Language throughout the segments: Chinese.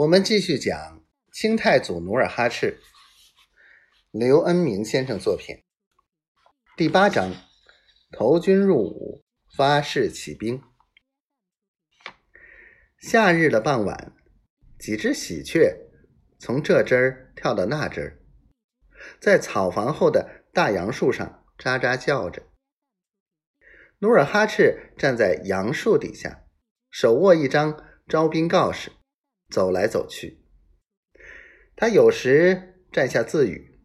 我们继续讲清太祖努尔哈赤，刘恩明先生作品，第八章：投军入伍，发誓起兵。夏日的傍晚，几只喜鹊从这枝儿跳到那枝儿，在草房后的大杨树上喳喳叫着。努尔哈赤站在杨树底下，手握一张招兵告示。走来走去，他有时站下自语：“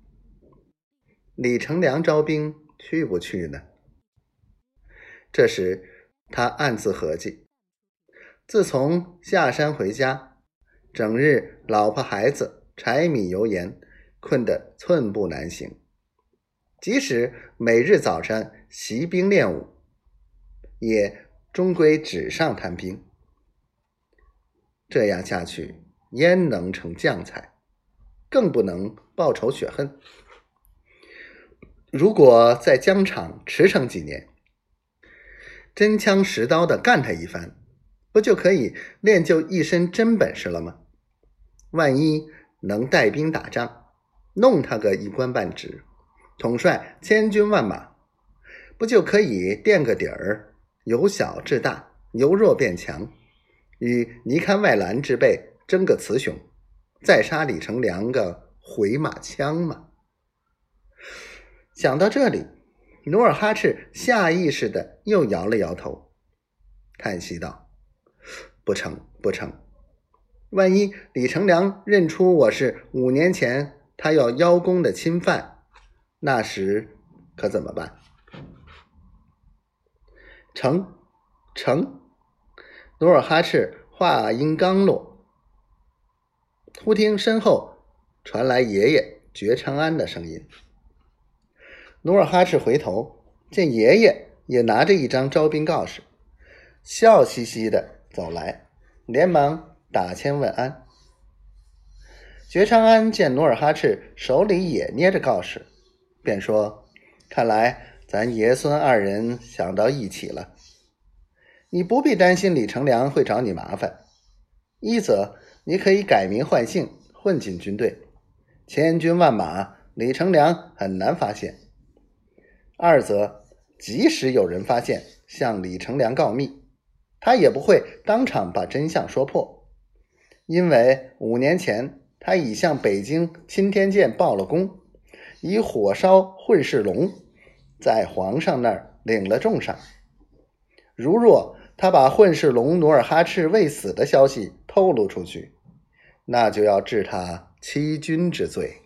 李成梁招兵去不去呢？”这时他暗自合计：自从下山回家，整日老婆孩子、柴米油盐，困得寸步难行。即使每日早晨习兵练武，也终归纸上谈兵。这样下去，焉能成将才？更不能报仇雪恨。如果在疆场驰骋几年，真枪实刀的干他一番，不就可以练就一身真本事了吗？万一能带兵打仗，弄他个一官半职，统帅千军万马，不就可以垫个底儿，由小至大，由弱变强？与尼堪外兰之辈争个雌雄，再杀李成梁个回马枪吗？想到这里，努尔哈赤下意识的又摇了摇头，叹息道：“不成，不成！万一李成梁认出我是五年前他要邀功的亲犯，那时可怎么办？”成，成。努尔哈赤话音刚落，忽听身后传来爷爷觉昌安的声音。努尔哈赤回头，见爷爷也拿着一张招兵告示，笑嘻嘻的走来，连忙打千问安。觉昌安见努尔哈赤手里也捏着告示，便说：“看来咱爷孙二人想到一起了。”你不必担心李成梁会找你麻烦。一则你可以改名换姓混进军队，千军万马，李成梁很难发现；二则即使有人发现，向李成梁告密，他也不会当场把真相说破，因为五年前他已向北京钦天监报了功，以火烧混世龙，在皇上那儿领了重赏。如若他把混世龙努尔哈赤未死的消息透露出去，那就要治他欺君之罪。